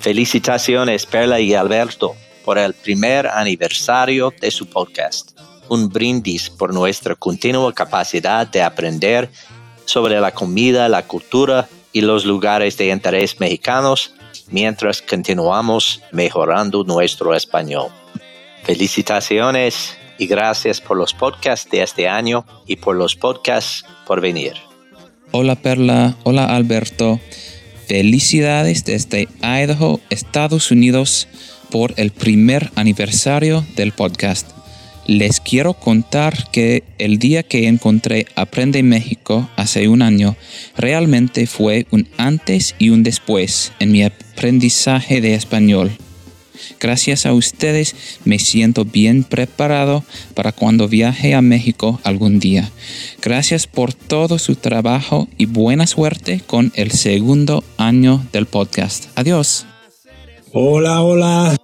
Felicitaciones Perla y Alberto por el primer aniversario de su podcast. Un brindis por nuestra continua capacidad de aprender sobre la comida, la cultura y los lugares de interés mexicanos mientras continuamos mejorando nuestro español. Felicitaciones y gracias por los podcasts de este año y por los podcasts por venir. Hola Perla, hola Alberto. Felicidades desde Idaho, Estados Unidos, por el primer aniversario del podcast. Les quiero contar que el día que encontré Aprende México hace un año realmente fue un antes y un después en mi aprendizaje de español. Gracias a ustedes me siento bien preparado para cuando viaje a México algún día. Gracias por todo su trabajo y buena suerte con el segundo año del podcast. Adiós. Hola, hola.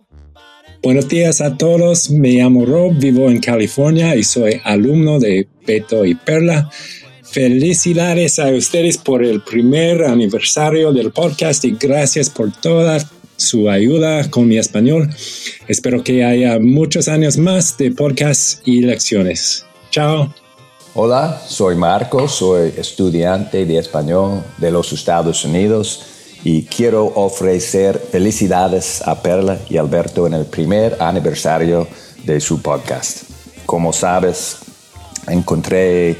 Buenos días a todos. Me llamo Rob, vivo en California y soy alumno de Beto y Perla. Felicidades a ustedes por el primer aniversario del podcast y gracias por todas su ayuda con mi español. Espero que haya muchos años más de podcast y lecciones. Chao. Hola, soy Marco, soy estudiante de español de los Estados Unidos y quiero ofrecer felicidades a Perla y Alberto en el primer aniversario de su podcast. Como sabes, encontré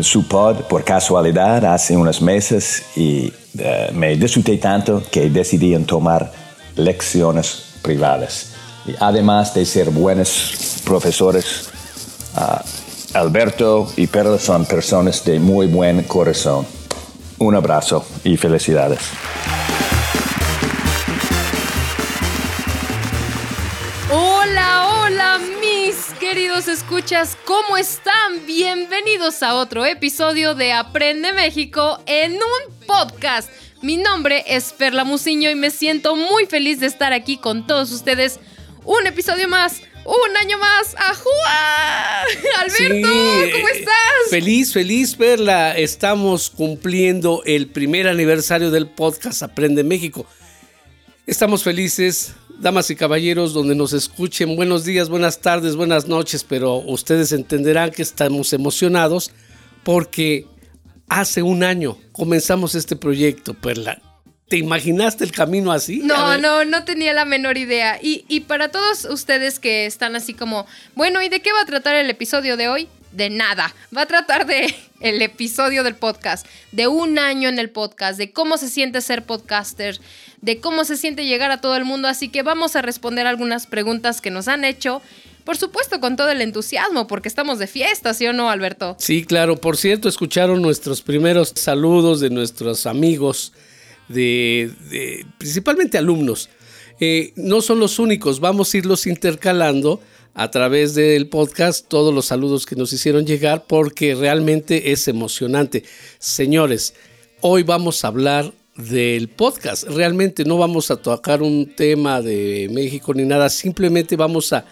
su pod por casualidad hace unos meses y eh, me disfruté tanto que decidí en tomar lecciones privadas. Y además de ser buenos profesores, ah, Alberto y Perla son personas de muy buen corazón. Un abrazo y felicidades. queridos escuchas, ¿cómo están? Bienvenidos a otro episodio de Aprende México en un podcast. Mi nombre es Perla Muciño y me siento muy feliz de estar aquí con todos ustedes. Un episodio más, un año más. ¡Ajúa! Alberto, ¿cómo estás? Feliz, feliz, Perla. Estamos cumpliendo el primer aniversario del podcast Aprende México. Estamos felices, damas y caballeros, donde nos escuchen. Buenos días, buenas tardes, buenas noches, pero ustedes entenderán que estamos emocionados porque hace un año comenzamos este proyecto, Perla. ¿Te imaginaste el camino así? No, no, no tenía la menor idea. Y, y para todos ustedes que están así como, bueno, ¿y de qué va a tratar el episodio de hoy? de nada. Va a tratar de el episodio del podcast, de un año en el podcast, de cómo se siente ser podcaster, de cómo se siente llegar a todo el mundo. Así que vamos a responder algunas preguntas que nos han hecho. Por supuesto, con todo el entusiasmo, porque estamos de fiesta, ¿sí o no, Alberto? Sí, claro. Por cierto, escucharon nuestros primeros saludos de nuestros amigos, de, principalmente alumnos. Eh, no son los únicos, vamos a irlos intercalando a través del podcast todos los saludos que nos hicieron llegar porque realmente es emocionante. Señores, hoy vamos a hablar del podcast. Realmente no vamos a tocar un tema de México ni nada, simplemente vamos a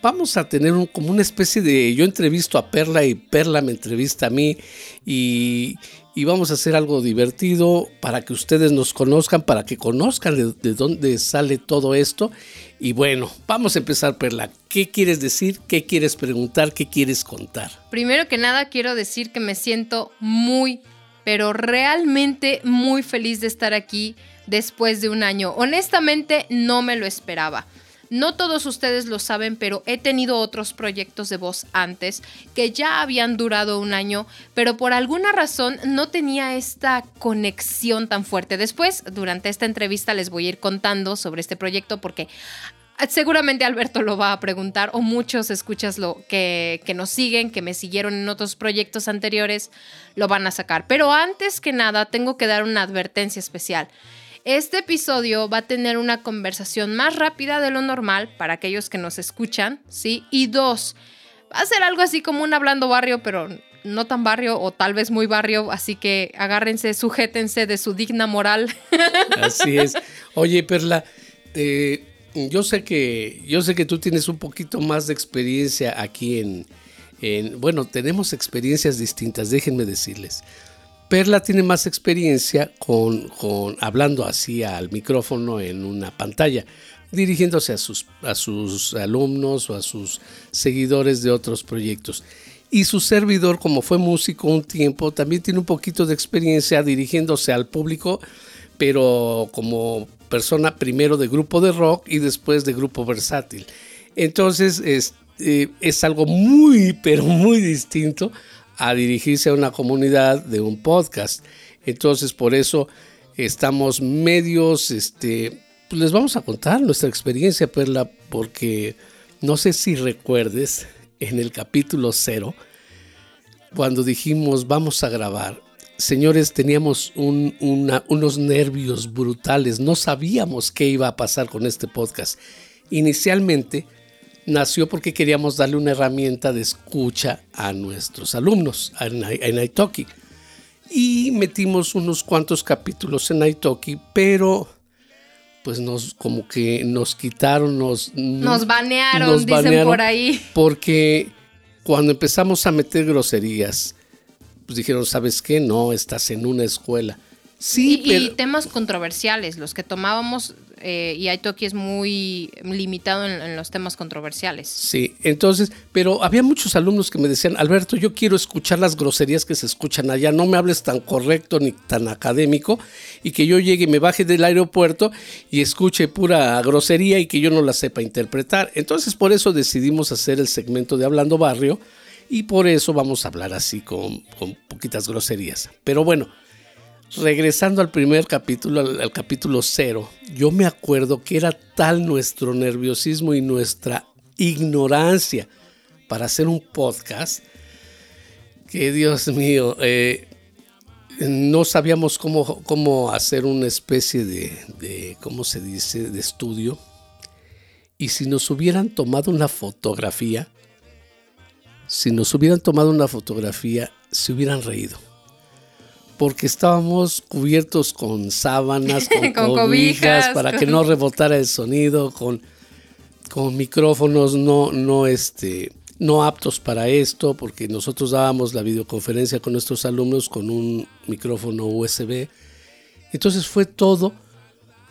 vamos a tener como una especie de yo entrevisto a Perla y Perla me entrevista a mí y, y vamos a hacer algo divertido para que ustedes nos conozcan, para que conozcan de, de dónde sale todo esto y bueno, vamos a empezar, Perla. ¿Qué quieres decir? ¿Qué quieres preguntar? ¿Qué quieres contar? Primero que nada, quiero decir que me siento muy, pero realmente muy feliz de estar aquí después de un año. Honestamente, no me lo esperaba. No todos ustedes lo saben, pero he tenido otros proyectos de voz antes que ya habían durado un año, pero por alguna razón no tenía esta conexión tan fuerte. Después, durante esta entrevista, les voy a ir contando sobre este proyecto porque seguramente Alberto lo va a preguntar o muchos escuchas lo que, que nos siguen, que me siguieron en otros proyectos anteriores, lo van a sacar. Pero antes que nada, tengo que dar una advertencia especial. Este episodio va a tener una conversación más rápida de lo normal para aquellos que nos escuchan, ¿sí? Y dos, va a ser algo así como un hablando barrio, pero no tan barrio o tal vez muy barrio, así que agárrense, sujétense de su digna moral. Así es. Oye, Perla, eh, yo sé que yo sé que tú tienes un poquito más de experiencia aquí en, en bueno, tenemos experiencias distintas, déjenme decirles. Perla tiene más experiencia con, hablando así al micrófono en una pantalla, dirigiéndose a sus, a sus alumnos o a sus seguidores de otros proyectos. Y su servidor, como fue músico un tiempo, también tiene un poquito de experiencia dirigiéndose al público, pero como persona primero de grupo de rock y después de grupo versátil. Entonces es, eh, es algo muy, pero muy distinto a dirigirse a una comunidad de un podcast. Entonces por eso estamos medios, este, pues les vamos a contar nuestra experiencia, Perla, porque no sé si recuerdes en el capítulo cero, cuando dijimos vamos a grabar, señores, teníamos unos nervios brutales, no sabíamos qué iba a pasar con este podcast. Inicialmente nació porque queríamos darle una herramienta de escucha a nuestros alumnos en, Italki. Y metimos unos cuantos capítulos en Italki, pero pues nos como que nos quitaron, nos, nos banearon, dicen por ahí. Porque cuando empezamos a meter groserías, pues dijeron, ¿sabes qué? No, estás en una escuela. Sí, y, temas controversiales, los que tomábamos, eh, y Italki es muy limitado en, los temas controversiales. Sí, entonces, pero había muchos alumnos que me decían, Alberto, yo quiero escuchar las groserías que se escuchan allá, no me hables tan correcto ni tan académico, y que yo llegue y me baje del aeropuerto y escuche pura grosería y que yo no la sepa interpretar. Entonces, por eso decidimos hacer el segmento de Hablando Barrio, y por eso vamos a hablar así con, con poquitas groserías. Pero bueno, regresando al primer capítulo, al, capítulo cero, yo me acuerdo que era tal nuestro nerviosismo y nuestra ignorancia para hacer un podcast que Dios mío, eh, no sabíamos cómo, cómo, hacer una especie de, de, ¿cómo se dice?, de estudio. Y si nos hubieran tomado una fotografía, si nos hubieran tomado una fotografía, se hubieran reído porque estábamos cubiertos con sábanas, con, cobijas, para que no rebotara el sonido, con, con micrófonos no, no, este, no aptos para esto, porque nosotros dábamos la videoconferencia con nuestros alumnos con un micrófono USB. Entonces fue todo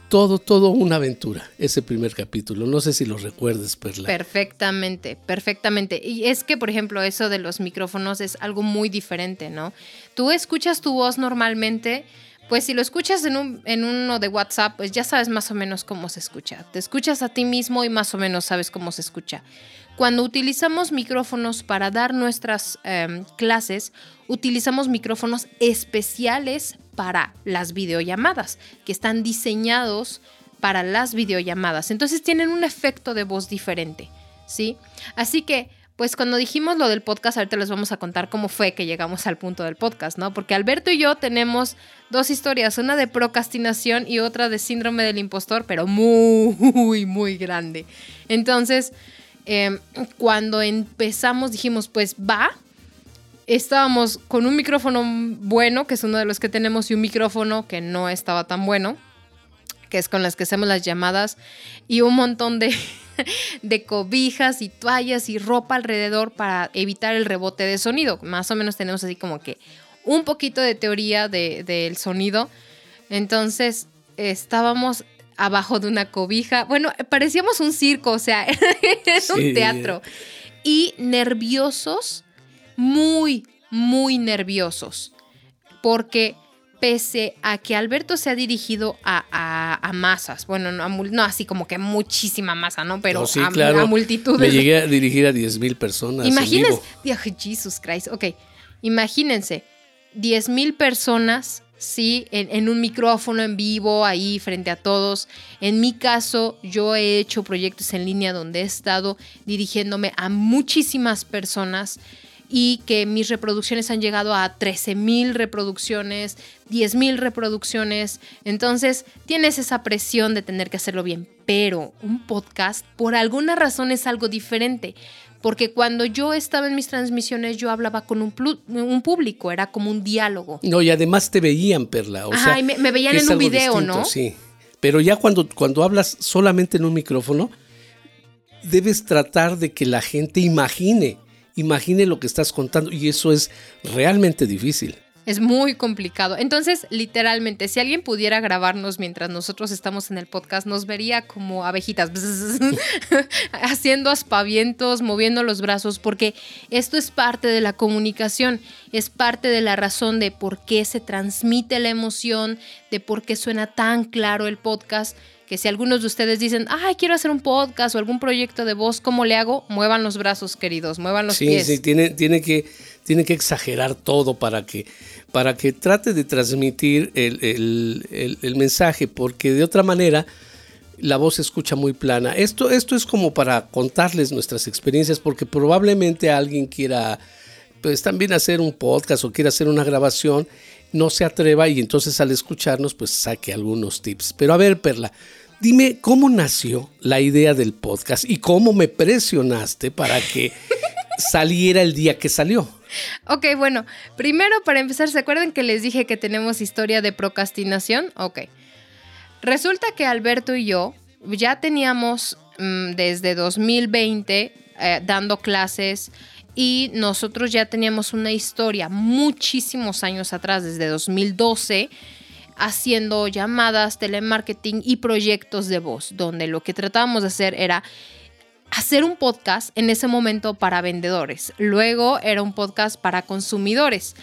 todo, todo una aventura, ese primer capítulo. No sé si lo recuerdes, Perla. Perfectamente, perfectamente. Y es que, por ejemplo, eso de los micrófonos es algo muy diferente, ¿no? Tú escuchas tu voz normalmente, pues si lo escuchas en, un, en uno de WhatsApp, pues ya sabes más o menos cómo se escucha. Te escuchas a ti mismo y más o menos sabes cómo se escucha. Cuando utilizamos micrófonos para dar nuestras em, clases, utilizamos micrófonos especiales para las videollamadas, que están diseñados para las videollamadas. Entonces tienen un efecto de voz diferente, ¿sí? Así que, pues cuando dijimos lo del podcast, ahorita les vamos a contar cómo fue que llegamos al punto del podcast, ¿no? Porque Alberto y yo tenemos dos historias, una de procrastinación y otra de síndrome del impostor, pero muy, muy grande. Entonces, Em, cuando empezamos dijimos, pues va. Estábamos con un micrófono bueno, que es uno de los que tenemos, y un micrófono que no estaba tan bueno, que es con las que hacemos las llamadas, y un montón de, de cobijas y toallas y ropa alrededor para evitar el rebote de sonido. Más o menos tenemos así como que un poquito de teoría del sonido. Entonces estábamos abajo de una cobija. Bueno, parecíamos un circo, o sea, es un teatro. Y nerviosos, muy, muy nerviosos. Porque pese a que Alberto se ha dirigido a, masas, bueno, no, así como que muchísima masa, ¿no? Pero a, multitudes. Me llegué a dirigir a 10 mil personas. Imagínense, Jesus Christ, ok, imagínense, 10 mil personas ¿sí? En, un micrófono en vivo, ahí frente a todos. En mi caso, yo he hecho proyectos en línea donde he estado dirigiéndome a muchísimas personas y que mis reproducciones han llegado a 13 mil reproducciones, 10 mil reproducciones. Entonces tienes esa presión de tener que hacerlo bien. Pero un podcast, por alguna razón, es algo diferente porque cuando yo estaba en mis transmisiones yo hablaba con un, un público, era como un diálogo. No, y además te veían, Perla. O sea, me, veían en un video, ¿no? Sí. Pero ya cuando, cuando hablas solamente en un micrófono, debes tratar de que la gente imagine, imagine lo que estás contando y eso es realmente difícil. Es muy complicado. Entonces, literalmente, si alguien pudiera grabarnos mientras nosotros estamos en el podcast, nos vería como abejitas haciendo aspavientos, moviendo los brazos, porque esto es parte de la comunicación, es parte de la razón de por qué se transmite la emoción, de por qué suena tan claro el podcast que si algunos de ustedes dicen, ay, quiero hacer un podcast o algún proyecto de voz, ¿cómo le hago? Muevan los brazos, queridos, muevan los pies. Sí, sí, tiene, tiene, que, tiene que exagerar todo para que, para que trate de transmitir el, mensaje, porque de otra manera la voz se escucha muy plana. Esto, esto es como para contarles nuestras experiencias, porque probablemente alguien quiera pues también hacer un podcast o quiera hacer una grabación no se atreva y entonces al escucharnos pues saque algunos tips. Pero a ver, Perla, dime cómo nació la idea del podcast y cómo me presionaste para que saliera el día que salió. Ok, bueno, primero para empezar, ¿se acuerdan que les dije que tenemos historia de procrastinación? Ok. Resulta que Alberto y yo ya teníamos mm, desde 2020 eh, dando clases y nosotros ya teníamos una historia muchísimos años atrás, desde 2012, haciendo llamadas, telemarketing y proyectos de voz, donde lo que tratábamos de hacer era hacer un podcast en ese momento para vendedores, luego era un podcast para consumidores.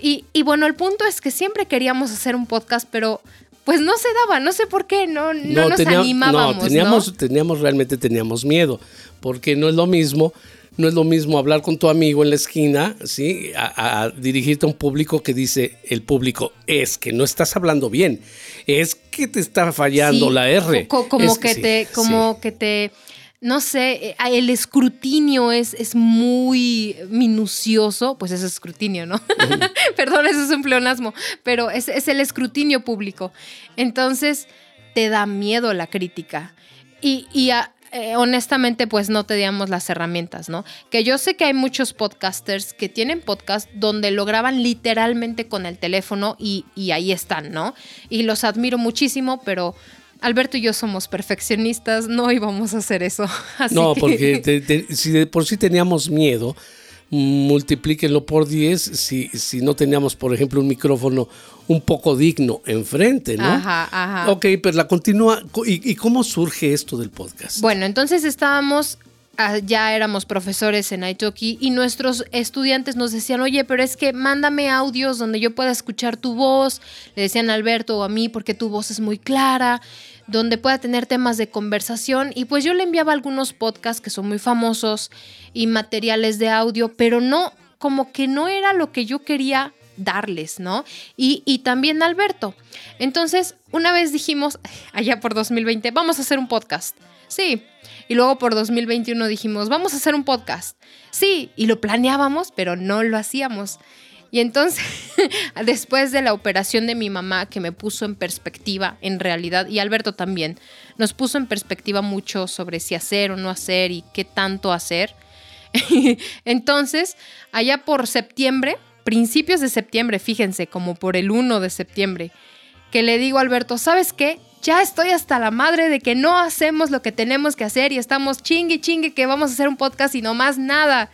Y, bueno, el punto es que siempre queríamos hacer un podcast, pero pues no se daba, no sé por qué, no, no, nos animábamos. No, teníamos, teníamos, realmente teníamos miedo, porque no es lo mismo no es lo mismo hablar con tu amigo en la esquina, ¿sí? A, dirigirte a un público que dice, el público, es que no estás hablando bien, es que te está fallando la R. como que, te, como que te, no sé, eh, el escrutinio es, es muy minucioso, pues es escrutinio, ¿no? Perdón, eso es un pleonasmo, pero es, es el escrutinio público. Entonces, te da miedo la crítica. Y, y a, eh, honestamente pues no teníamos las herramientas, ¿no? Que yo sé que hay muchos podcasters que tienen podcast donde lo graban literalmente con el teléfono y, ahí están, ¿no? Y los admiro muchísimo, pero... Alberto y yo somos perfeccionistas, no íbamos a hacer eso. no, porque si de por sí teníamos miedo, multiplíquenlo por 10 si, si no teníamos, por ejemplo, un micrófono un poco digno enfrente, ¿no? Ajá, ajá. Ok, pero la continúa. ¿Y, cómo surge esto del podcast? Bueno, entonces estábamos ya éramos profesores en Italki y nuestros estudiantes nos decían, oye, pero es que mándame audios donde yo pueda escuchar tu voz, le decían a Alberto o a mí, porque tu voz es muy clara, donde pueda tener temas de conversación. Y pues yo le enviaba algunos podcasts que son muy famosos y materiales de audio, pero no, como que no era lo que yo quería darles, ¿no? Y, y, también Alberto. Entonces, una vez dijimos, allá por 2020, vamos a hacer un podcast. Sí. Y luego por 2021 dijimos, vamos a hacer un podcast. Sí. Y lo planeábamos, pero no lo hacíamos. Y entonces, después de la operación de mi mamá, que me puso en perspectiva, en realidad, y Alberto también, nos puso en perspectiva mucho sobre si hacer o no hacer y qué tanto hacer. entonces, allá por septiembre, principios de septiembre, fíjense, como por el 1 de septiembre, que le digo Alberto, ¿sabes qué? Ya estoy hasta la madre de que no hacemos lo que tenemos que hacer y estamos chingue chingue que vamos a hacer un podcast y no más nada.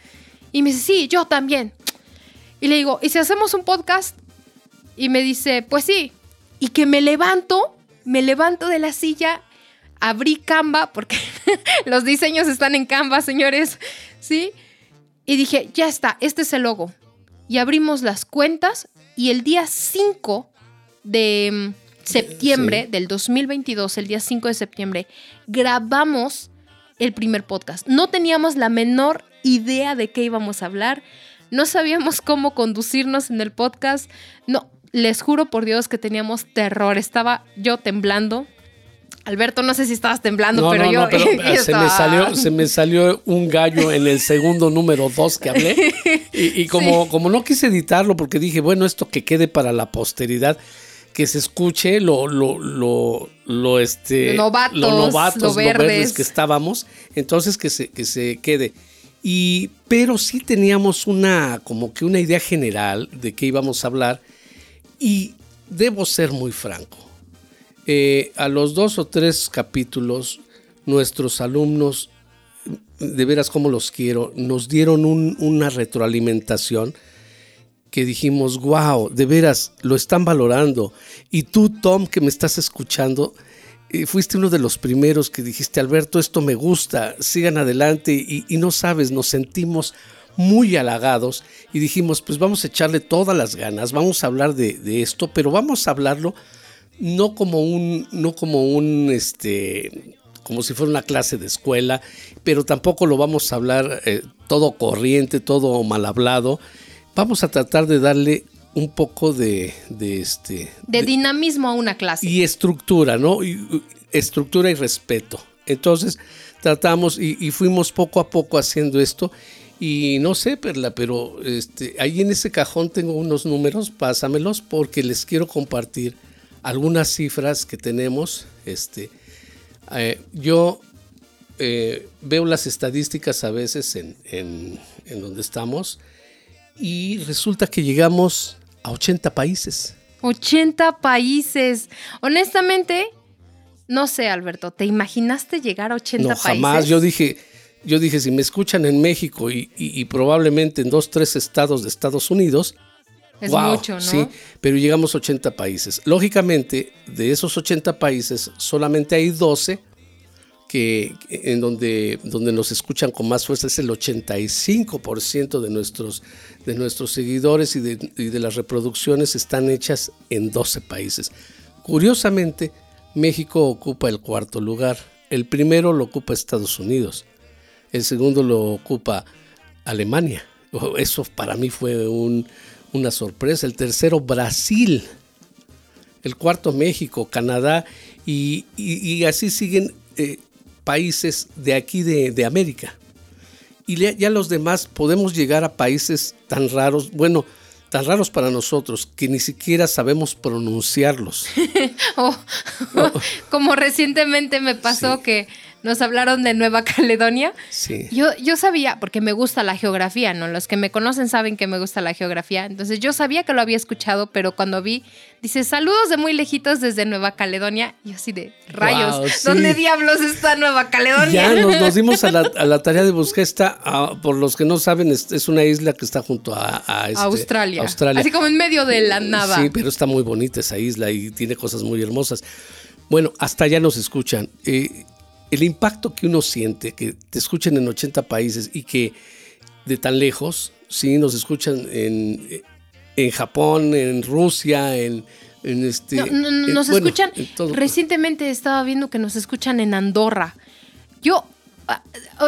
Y me dice, sí, yo también. Y le digo, ¿y si hacemos un podcast? Y me dice, pues sí. Y que me levanto, me levanto de la silla, abrí Canva, porque los diseños están en Canva, señores, ¿sí? Y dije, ya está, este es el logo. Y abrimos las cuentas y el día 5 de mm, septiembre del 2022, el día 5 de septiembre, grabamos el primer podcast. No teníamos la menor idea de qué íbamos a hablar no sabíamos cómo conducirnos en el podcast. No, les juro por Dios que teníamos terror. Estaba yo temblando. Alberto, no sé si estabas temblando, pero yo, se, me salió, se me salió un gallo en el segundo número dos que hablé. Y, como, como no quise editarlo, porque dije, bueno, esto que quede para la posteridad, que se escuche lo, lo, lo, lo este, novatos, lo novatos, lo verdes. que estábamos, entonces que se, que se quede. Y, pero sí teníamos una, como que una idea general de qué íbamos a hablar. Y debo ser muy franco. Eh, a los dos o tres capítulos, nuestros alumnos, de veras como los quiero, nos dieron una retroalimentación que dijimos, wow, de veras, lo están valorando. Y tú, Tom, que me estás escuchando, eh, fuiste uno de los primeros que dijiste, Alberto, esto me gusta, sigan adelante. Y, no sabes, nos sentimos muy halagados y dijimos, pues vamos a echarle todas las ganas, vamos a hablar de, esto, pero vamos a hablarlo no como un, no como un, este, como si fuera una clase de escuela, pero tampoco lo vamos a hablar eh, todo corriente, todo mal hablado. Vamos a tratar de darle un poco de, este de, dinamismo a una clase y estructura, ¿no? estructura y respeto. Entonces tratamos y, fuimos poco a poco haciendo esto y no sé, Perla, pero este, ahí en ese cajón tengo unos números, pásamelos porque les quiero compartir algunas cifras que tenemos. Este, eh, yo eh, veo las estadísticas a veces en, en, en donde estamos y resulta que llegamos a 80 países. 80 países. Honestamente, no sé, Alberto, ¿te imaginaste llegar a 80 países? No, jamás. Yo dije, yo dije, si me escuchan en México y, probablemente en dos, tres estados de Estados Unidos, es mucho, ¿no? Sí, pero llegamos a 80 países. Lógicamente, de esos 80 países, solamente hay 12 en donde, donde nos escuchan con más fuerza es el 85% de nuestros, de nuestros seguidores y de, las reproducciones están hechas en 12 países. Curiosamente, México ocupa el cuarto lugar. El primero lo ocupa Estados Unidos. El segundo lo ocupa Alemania. Eso para mí fue una sorpresa. El tercero, Brasil. El cuarto, México, Canadá. Y, así siguen eh, países de aquí de, América. Y ya los demás podemos llegar a países tan raros, bueno, tan raros para nosotros que ni siquiera sabemos pronunciarlos. Oh, como recientemente me pasó que nos hablaron de Nueva Caledonia. Sí. Yo, yo sabía, porque me gusta la geografía, ¿no? Los que me conocen saben que me gusta la geografía. Entonces yo sabía que lo había escuchado, pero cuando vi, dice, saludos de muy lejitos desde Nueva Caledonia. Y así de rayos, ¿dónde diablos está Nueva Caledonia? Ya nos, dimos a la, tarea de buscar esta, por los que no saben, es, una isla que está junto a, este, Australia. Australia. Así como en medio de la nada. Sí, pero está muy bonita esa isla y tiene cosas muy hermosas. Bueno, hasta allá nos escuchan. Eh, el impacto que uno siente, que te escuchen en 80 países y que de tan lejos, sí, nos escuchan en, en Japón, en Rusia, en, este... nos escuchan, recientemente estaba viendo que nos escuchan en Andorra. Yo, ah,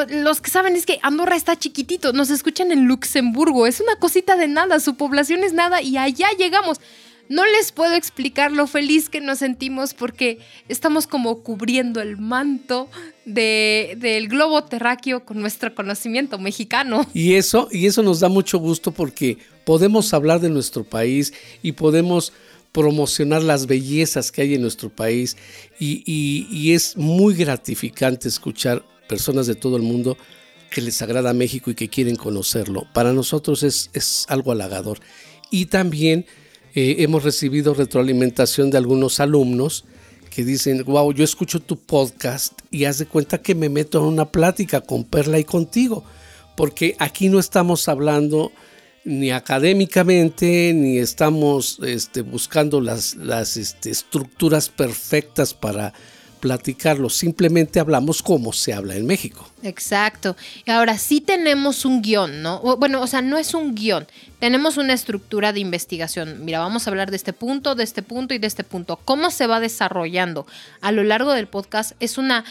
los que saben es que Andorra está chiquitito, nos escuchan en Luxemburgo, es una cosita de nada, su población es nada y allá llegamos. No les puedo explicar lo feliz que nos sentimos porque estamos como cubriendo el manto del globo terráqueo con nuestro conocimiento mexicano. Y eso, y eso nos da mucho gusto porque podemos hablar de nuestro país y podemos promocionar las bellezas que hay en nuestro país y, es muy gratificante escuchar personas de todo el mundo que les agrada México y que quieren conocerlo. Para nosotros es, es algo halagador. Y también eh, hemos recibido retroalimentación de algunos alumnos que dicen, wow, yo escucho tu podcast y haz de cuenta que me meto en una plática con Perla y contigo, porque aquí no estamos hablando ni académicamente, ni estamos este, buscando las, este, estructuras perfectas para platicarlo, simplemente hablamos como se habla en México. Exacto. Y ahora sí tenemos un guion, ¿no? Bueno, o sea, no es un guion, tenemos una estructura de investigación. Mira, vamos a hablar de este punto, de este punto y de este punto. ¿Cómo se va desarrollando a lo largo del podcast? Es una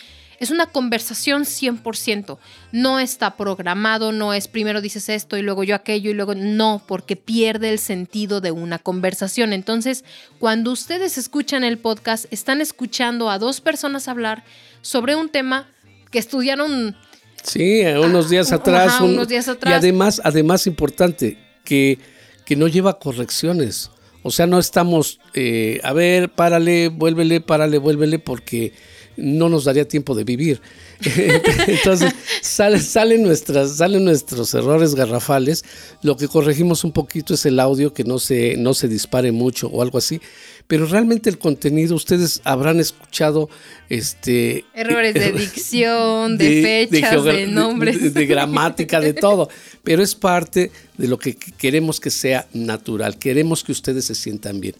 es una conversación 100%. No está programado, no es primero dices esto y luego yo aquello y luego no, porque pierde el sentido de una conversación. Entonces, cuando ustedes escuchan el podcast, están escuchando a dos personas hablar sobre un tema que estudiaron Sí, unos días atrás. unos días atrás. Y además, además importante, que, que no lleva correcciones. O sea, no estamos, eh, a ver, párale, vuélvele, párale, vuélvele, porque no nos daría tiempo de vivir. Entonces salen, salen, nuestras, salen nuestros errores garrafales. Lo que corregimos un poquito es el audio que no se, no se dispare mucho o algo así. Pero realmente el contenido, ustedes habrán escuchado este errores de dicción, de, fechas, de, nombres, de, gramática, de todo. Pero es parte de lo que queremos que sea natural. Queremos que ustedes se sientan bien.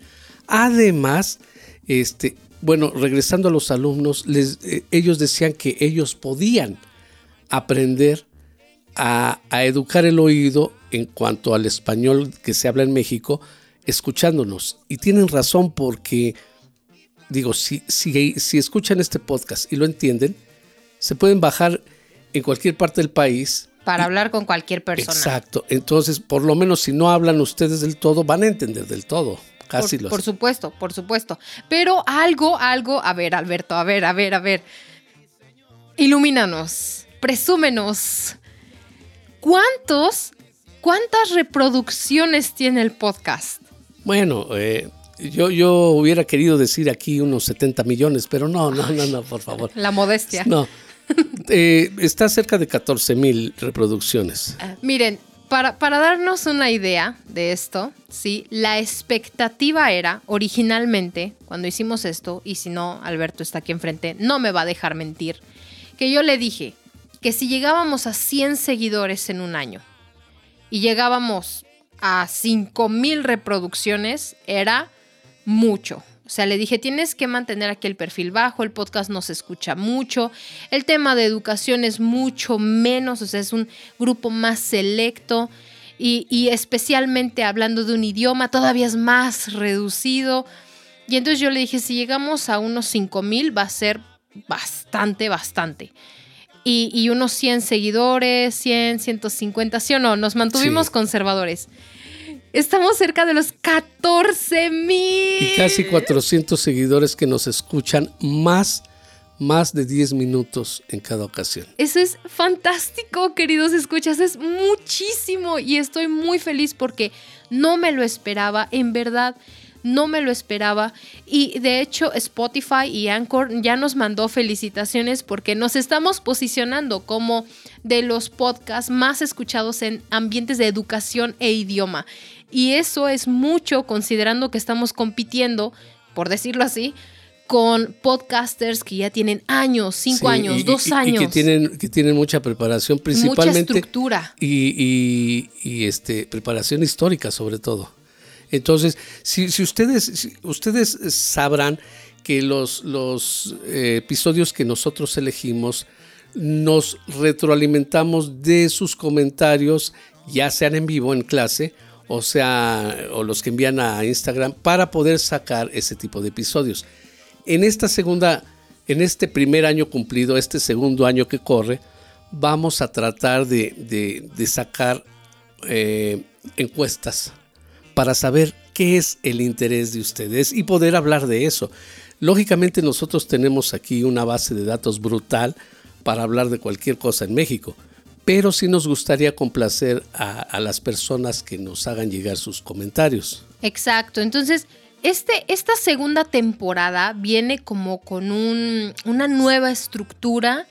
Además, este, bueno, regresando a los alumnos, les, eh, ellos decían que ellos podían aprender a, educar el oído en cuanto al español que se habla en México, escuchándonos. Y tienen razón porque, digo, si, si, si escuchan este podcast y lo entienden, se pueden bajar en cualquier parte del país. Para hablar con cualquier persona. Exacto. Entonces, por lo menos si no hablan ustedes del todo, van a entender del todo por, supuesto, por supuesto. Pero algo, algo, a ver, Alberto, a ver, a ver, a ver. Ilumínanos, presúmenos. ¿Cuántos, cuántas reproducciones tiene el podcast? Bueno, eh, yo, yo hubiera querido decir aquí unos 70 millones, pero no, no, no, no, por favor. La modestia. No. Eh, está cerca de 14 mil reproducciones. Miren, para, darnos una idea de esto, ¿sí? la expectativa era originalmente, cuando hicimos esto, y si no, Alberto está aquí enfrente, no me va a dejar mentir, que yo le dije que si llegábamos a 100 seguidores en un año y llegábamos a 5 mil reproducciones, era mucho. O sea, le dije, tienes que mantener aquí el perfil bajo, el podcast no se escucha mucho, el tema de educación es mucho menos, o sea, es un grupo más selecto y, especialmente hablando de un idioma todavía es más reducido. Y entonces yo le dije, si llegamos a unos 5 mil va a ser bastante, bastante. Y, unos 100 seguidores, 100, 150, ¿sí o no? Nos mantuvimos conservadores. Estamos cerca de los 14 mil. Y casi 400 seguidores que nos escuchan más, más de 10 minutos en cada ocasión. Eso es fantástico, queridos escuchas. Es muchísimo y estoy muy feliz porque no me lo esperaba. En verdad, no me lo esperaba. Y de hecho Spotify y Anchor ya nos mandó felicitaciones porque nos estamos posicionando como de los podcasts más escuchados en ambientes de educación e idioma. Y eso es mucho considerando que estamos compitiendo, por decirlo así, con podcasters que ya tienen años, cinco años, dos años. Y que tienen, que tienen mucha preparación, principalmente. Mucha estructura. Y, este, preparación histórica, sobre todo. Entonces, si, ustedes, sabrán que los, los eh, episodios que nosotros elegimos nos retroalimentamos de sus comentarios, ya sean en vivo, en clase, o sea, o los que envían a Instagram para poder sacar ese tipo de episodios. En esta segunda, en este primer año cumplido, este segundo año que corre, vamos a tratar de, sacar eh, encuestas para saber qué es el interés de ustedes y poder hablar de eso. Lógicamente nosotros tenemos aquí una base de datos brutal para hablar de cualquier cosa en México pero sí nos gustaría complacer a, las personas que nos hagan llegar sus comentarios. Exacto, entonces este, esta segunda temporada viene como con una nueva estructura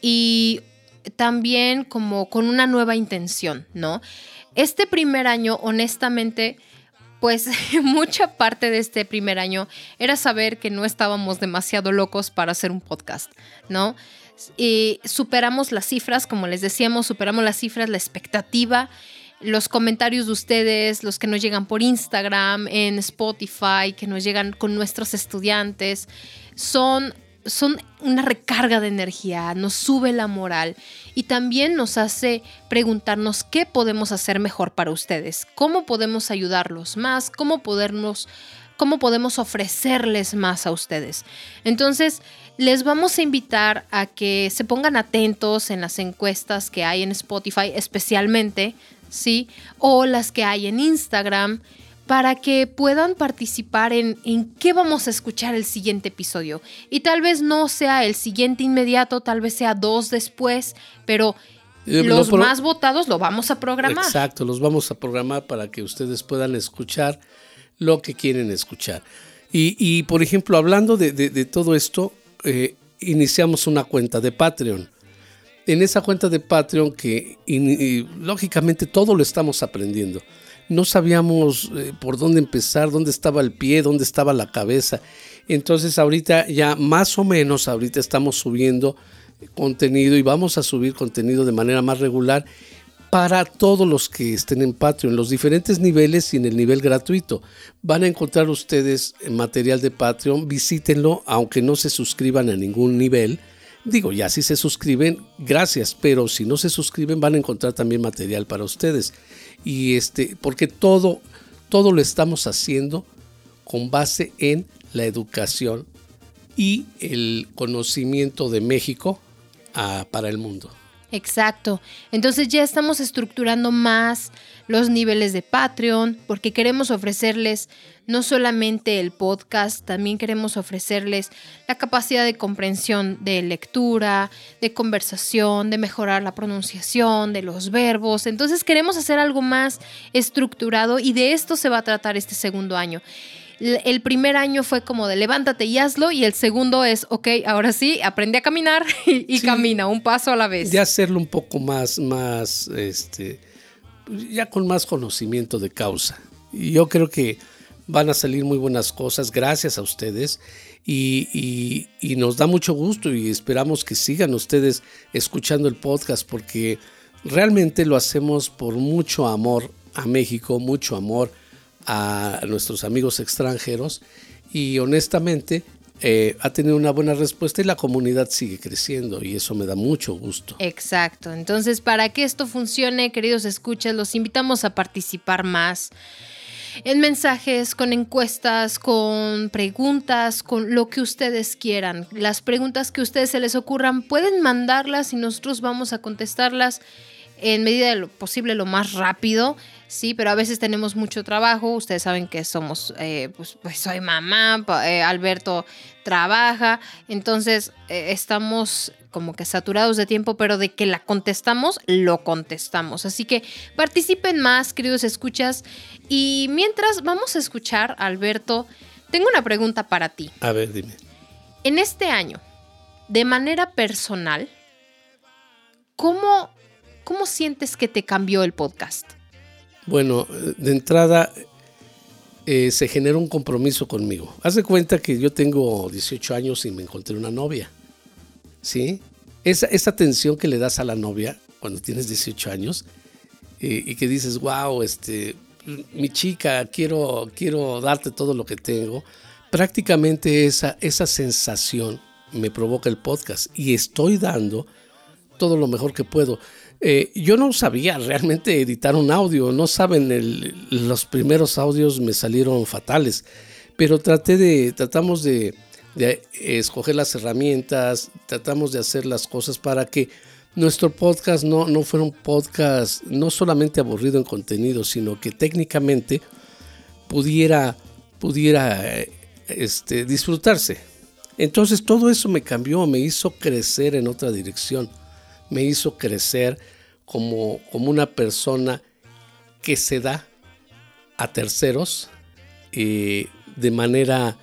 y también como con una nueva intención, ¿no? Este primer año, honestamente, pues mucha parte de este primer año era saber que no estábamos demasiado locos para hacer un podcast, ¿no? y superamos las cifras, como les decíamos, superamos las cifras, la expectativa, los comentarios de ustedes, los que nos llegan por Instagram, en Spotify, que nos llegan con nuestros estudiantes, son, son una recarga de energía, nos sube la moral y también nos hace preguntarnos qué podemos hacer mejor para ustedes, cómo podemos ayudarlos más, cómo cómo podemos ofrecerles más a ustedes. Entonces, les vamos a invitar a que se pongan atentos en las encuestas que hay en Spotify, especialmente, ¿sí? O las que hay en Instagram, para que puedan participar en, en qué vamos a escuchar el siguiente episodio. Y tal vez no sea el siguiente inmediato, tal vez sea dos después, pero eh, los más votados lo vamos a programar. Exacto, los vamos a programar para que ustedes puedan escuchar lo que quieren escuchar. Y, por ejemplo, hablando de, todo esto, eh, iniciamos una cuenta de Patreon. En esa cuenta de Patreon que lógicamente todo lo estamos aprendiendo. No sabíamos eh, por dónde empezar, dónde estaba el pie, dónde estaba la cabeza. Entonces ahorita ya más o menos, ahorita estamos subiendo contenido y vamos a subir contenido de manera más regular para todos los que estén en Patreon, los diferentes niveles y en el nivel gratuito. Van a encontrar ustedes material de Patreon, visítenlo, aunque no se suscriban a ningún nivel. Digo, ya si se suscriben, gracias, pero si no se suscriben van a encontrar también material para ustedes. Y este, porque todo, todo lo estamos haciendo con base en la educación y el conocimiento de México ah, para el mundo. Exacto. Entonces ya estamos estructurando más los niveles de Patreon porque queremos ofrecerles no solamente el podcast, también queremos ofrecerles la capacidad de comprensión de lectura, de conversación, de mejorar la pronunciación de los verbos. Entonces queremos hacer algo más estructurado y de esto se va a tratar este segundo año el primer año fue como de levántate y hazlo y el segundo es, ok, ahora sí, aprende a caminar y, camina un paso a la vez. De hacerlo un poco más, más, este, ya con más conocimiento de causa. Y yo creo que van a salir muy buenas cosas gracias a ustedes y, y nos da mucho gusto y esperamos que sigan ustedes escuchando el podcast porque realmente lo hacemos por mucho amor a México, mucho amor a nuestros amigos extranjeros y honestamente eh, ha tenido una buena respuesta y la comunidad sigue creciendo y eso me da mucho gusto. Exacto, entonces para que esto funcione, queridos escuchas, los invitamos a participar más en mensajes, con encuestas, con preguntas, con lo que ustedes quieran. Las preguntas que ustedes se les ocurran, pueden mandarlas y nosotros vamos a contestarlas en medida de lo posible lo más rápido sí, pero a veces tenemos mucho trabajo. Ustedes saben que somos, eh, pues, pues, soy mamá, eh, Alberto trabaja, entonces eh, estamos como que saturados de tiempo, pero de que la contestamos, lo contestamos. Así que participen más, queridos escuchas. Y mientras vamos a escuchar, Alberto, tengo una pregunta para ti. A ver, dime. En este año, de manera personal, ¿cómo, cómo sientes que te cambió el podcast? Bueno, de entrada eh, se genera un compromiso conmigo. Haz de cuenta que yo tengo 18 años y me encontré una novia. ¿Sí? Esa, esa que le das a la novia cuando tienes 18 años eh, y que dices, wow, este, mi chica, quiero, quiero darte todo lo que tengo. Prácticamente esa, esa sensación me provoca el podcast y estoy dando todo lo mejor que puedo. Eh, yo no sabía realmente editar un audio, no saben, los primeros audios me salieron fatales, pero traté de, tratamos de, escoger las herramientas, tratamos de hacer las cosas para que nuestro podcast no, no fuera un podcast no solamente aburrido en contenido, sino que técnicamente pudiera, pudiera este, disfrutarse. Entonces todo eso me cambió, me hizo crecer en otra dirección me hizo crecer como, como una persona que se da a terceros eh, de manera,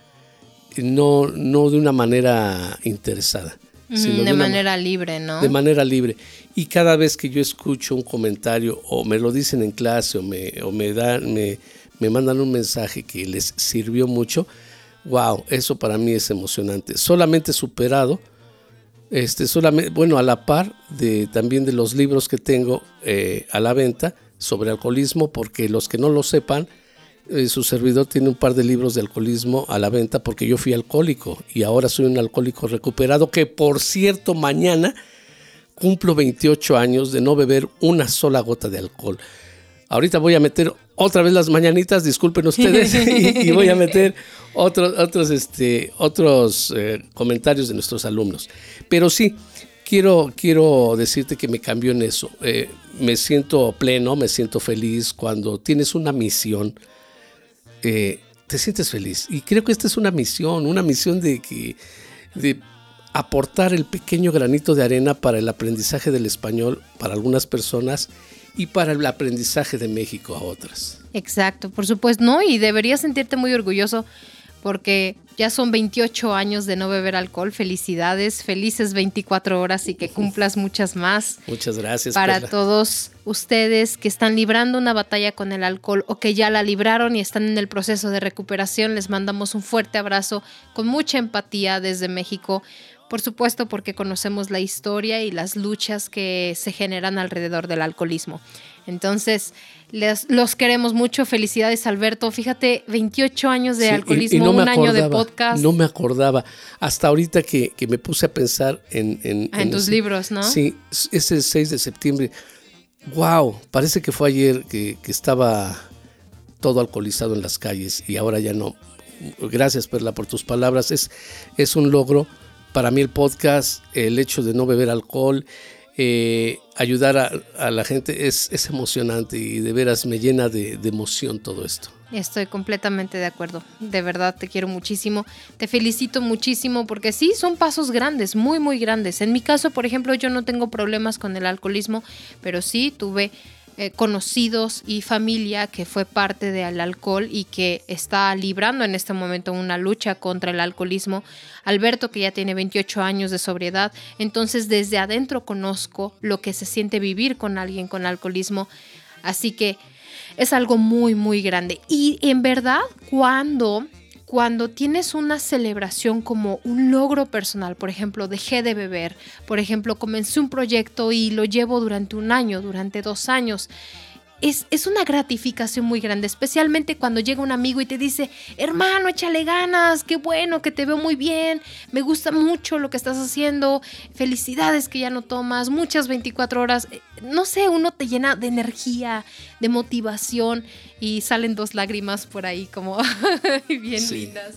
no, no de una manera interesada. Sino de, manera libre, ¿no? De manera libre. Y cada vez que yo escucho un comentario o me lo dicen en clase o me, o me, dan, me, me mandan un mensaje que les sirvió mucho, wow, eso para mí es emocionante. Solamente superado este, solamente, bueno, a la par de también de los libros que tengo eh, a la venta sobre alcoholismo, porque los que no lo sepan, eh, su servidor tiene un par de libros de alcoholismo a la venta porque yo fui alcohólico y ahora soy un alcohólico recuperado que por cierto mañana cumplo 28 años de no beber una sola gota de alcohol. Ahorita voy a meter otra vez las mañanitas, disculpen ustedes, y, voy a meter otros, otros, este, otros eh, comentarios de nuestros alumnos. Pero sí, quiero, quiero decirte que me cambió en eso. Eh, me siento pleno, me siento feliz cuando tienes una misión. Eh, te sientes feliz. Y creo que esta es una misión, una misión de que de aportar el pequeño granito de arena para el aprendizaje del español para algunas personas y para el aprendizaje de México a otras. Exacto, por supuesto, ¿no? Y deberías sentirte muy orgulloso porque ya son 28 años de no beber alcohol. Felicidades, felices 24 horas y que cumplas muchas más. Muchas gracias. Para todos ustedes que están librando una batalla con el alcohol o que ya la libraron y están en el proceso de recuperación, les mandamos un fuerte abrazo con mucha empatía desde México. Por supuesto, porque conocemos la historia y las luchas que se generan alrededor del alcoholismo. Entonces, les, los queremos mucho. Felicidades, Alberto. Fíjate, 28 años de alcoholismo, un año de podcast. No me acordaba. Hasta ahorita que, me puse a pensar en... En, ah, tus libros, ¿no? Sí, ese 6 de septiembre. ¡Wow! Parece que fue ayer que, estaba todo alcoholizado en las calles y ahora ya no. Gracias, Perla, por tus palabras. Es, es un logro. Para mí el podcast, el hecho de no beber alcohol, eh, ayudar a, la gente es, emocionante y de veras me llena de, emoción todo esto. Estoy completamente de acuerdo. De verdad te quiero muchísimo. Te felicito muchísimo porque sí, son pasos grandes, muy, muy grandes. En mi caso, por ejemplo, yo no tengo problemas con el alcoholismo, pero sí tuve eh, conocidos y familia que fue parte del alcohol y que está librando en este momento una lucha contra el alcoholismo. Alberto, que ya tiene 28 años de sobriedad, entonces desde adentro conozco lo que se siente vivir con alguien con alcoholismo. Así que es algo muy, muy grande. Y en verdad, cuando cuando tienes una celebración como un logro personal, por ejemplo, dejé de beber, por ejemplo, comencé un proyecto y lo llevo durante un año, durante dos años, es, una gratificación muy grande, especialmente cuando llega un amigo y te dice, hermano, échale ganas, qué bueno, que te veo muy bien, me gusta mucho lo que estás haciendo, felicidades que ya no tomas, muchas 24 horas, eh, no sé, uno te llena de energía, de motivación y salen dos lágrimas por ahí como bien lindas.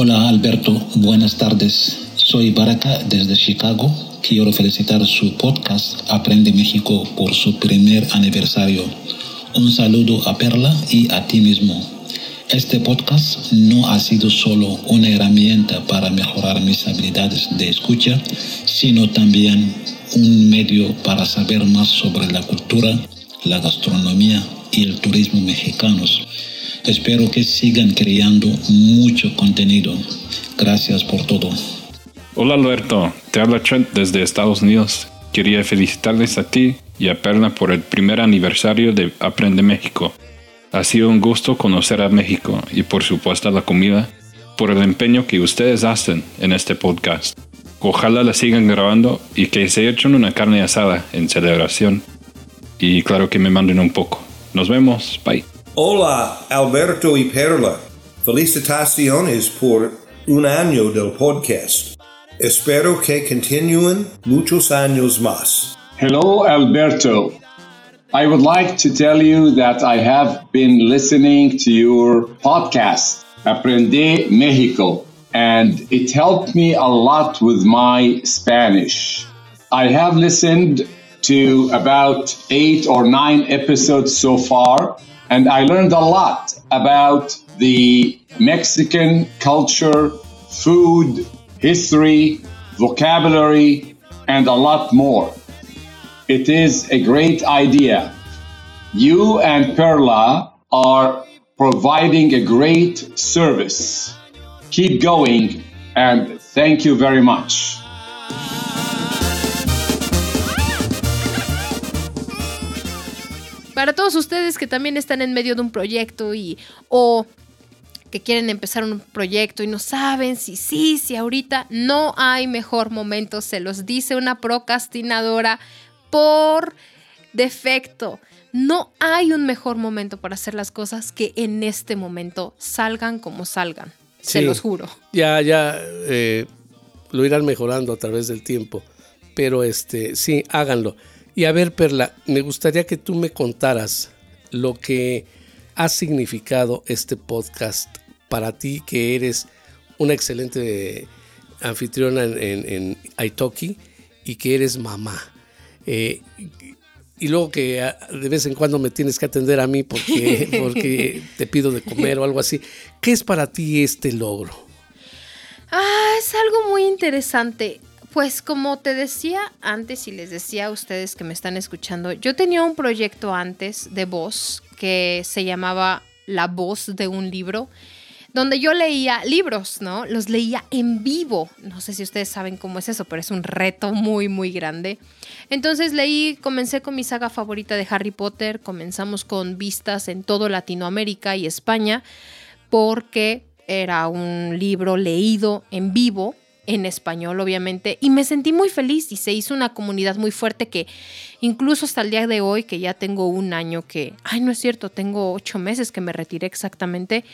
Hola Alberto, buenas tardes. Soy Baraka desde Chicago. Quiero felicitar su podcast Aprende México por su primer aniversario. Un saludo a Perla y a ti mismo. Este podcast no ha sido solo una herramienta para mejorar mis habilidades de escucha, sino también un medio para saber más sobre la cultura, la gastronomía y el turismo mexicanos Espero que sigan creando mucho contenido. Gracias por todo. Hola Alberto, te habla Trent desde Estados Unidos. Quería felicitarles a ti y a Perla por el primer aniversario de Aprende México. Ha sido un gusto conocer a México y por supuesto la comida, por el empeño que ustedes hacen en este podcast. Ojalá la sigan grabando y que se echen una carne asada en celebración. Y claro que me manden un poco. Nos vemos. Bye. Hola, Alberto y Perla. Felicitaciones por un año del podcast. Espero que continúen muchos años más. Hello, Alberto. I would like to tell you that I have been listening to your podcast, Aprende Mexico, and it helped me a lot with my Spanish. I have listened to about eight or nine episodes so far, and I learned a lot about the Mexican culture, food, history, vocabulary, and a lot more. It is a great idea. You and Perla are providing a great service. Keep going and thank you very much. Para todos ustedes que también están en medio de un proyecto y o que quieren empezar un proyecto y no saben si sí, si ahorita no hay mejor momento, se los dice una procrastinadora por defecto. No hay un mejor momento para hacer las cosas que en este momento salgan como salgan. se los juro. Ya, ya eh, lo irán mejorando a través del tiempo. Pero este, sí, háganlo. Y a ver, Perla, me gustaría que tú me contaras lo que ha significado este podcast para ti, que eres una excelente anfitriona en, en, Italki y que eres mamá. Eh, y luego que ah, de vez en cuando me tienes que atender a mí porque, porque te pido de comer o algo así. ¿Qué es para ti este logro? Ah, es algo muy interesante. Pues como te decía antes y les decía a ustedes que me están escuchando, yo tenía un proyecto antes de voz que se llamaba La voz de un libro donde yo leía libros, ¿no? Los leía en vivo. No sé si ustedes saben cómo es eso, pero es un reto muy, muy grande. Entonces leí, comencé con mi saga favorita de Harry Potter, comenzamos con vistas en todo Latinoamérica y España, porque era un libro leído en vivo en español, obviamente, y me sentí muy feliz y se hizo una comunidad muy fuerte que incluso hasta el día de hoy, que ya tengo un año que, ay, no es cierto, tengo ocho meses que me retiré exactamente,